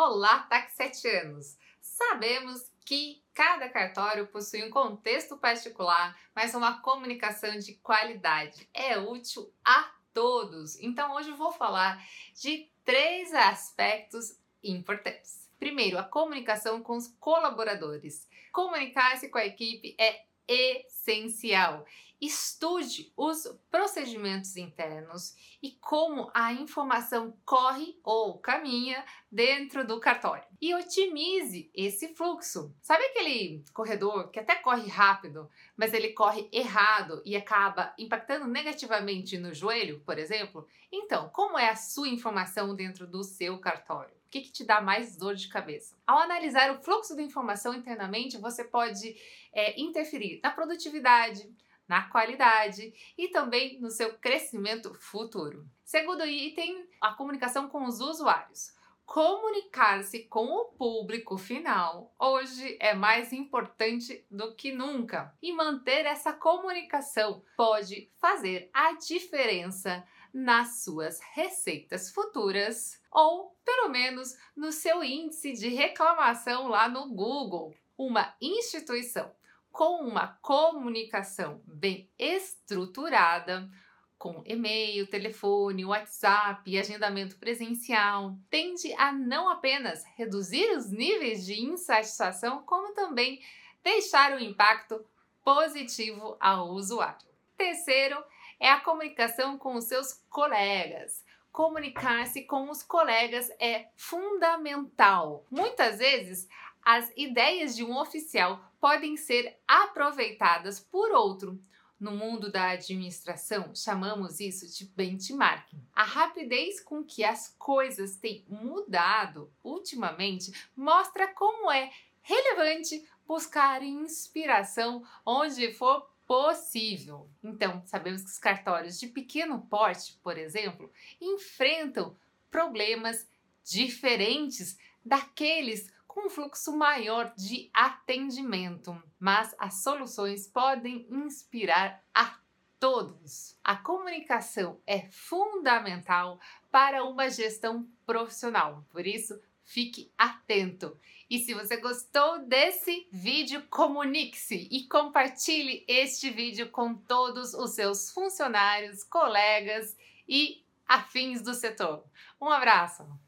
Olá, taxetianos! Sabemos que cada cartório possui um contexto particular, mas uma comunicação de qualidade é útil a todos. Então, hoje vou falar de três aspectos importantes. Primeiro, a comunicação com os colaboradores. Comunicar-se com a equipe é essencial. Estude os procedimentos internos e como a informação corre ou caminha dentro do cartório. E otimize esse fluxo. Sabe aquele corredor que até corre rápido, mas ele corre errado e acaba impactando negativamente no joelho, por exemplo? Então, como é a sua informação dentro do seu cartório? O que, que, te dá mais dor de cabeça? Ao analisar o fluxo da informação internamente, você pode é, interferir na produtividade, na qualidade e também no seu crescimento futuro. Segundo item, a comunicação com os usuários. Comunicar-se com o público final hoje é mais importante do que nunca. E manter essa comunicação pode fazer a diferença nas suas receitas futuras ou, pelo menos, no seu índice de reclamação lá no Google. Uma instituição com uma comunicação bem estruturada, com e-mail, telefone, WhatsApp e agendamento presencial, tende a não apenas reduzir os níveis de insatisfação, como também deixar um impacto positivo ao usuário. Terceiro é a comunicação com os seus colegas. Comunicar-se com os colegas é fundamental. Muitas vezes, as ideias de um oficial podem ser aproveitadas por outro. No mundo da administração, chamamos isso de benchmarking. A rapidez com que as coisas têm mudado ultimamente mostra como é relevante buscar inspiração onde for possível. Então, sabemos que os cartórios de pequeno porte, por exemplo, enfrentam problemas diferentes daqueles com um fluxo maior de atendimento, mas as soluções podem inspirar a todos. A comunicação é fundamental para uma gestão profissional, por isso fique atento. E se você gostou desse vídeo, comunique-se e compartilhe este vídeo com todos os seus funcionários, colegas e afins do setor. Um abraço!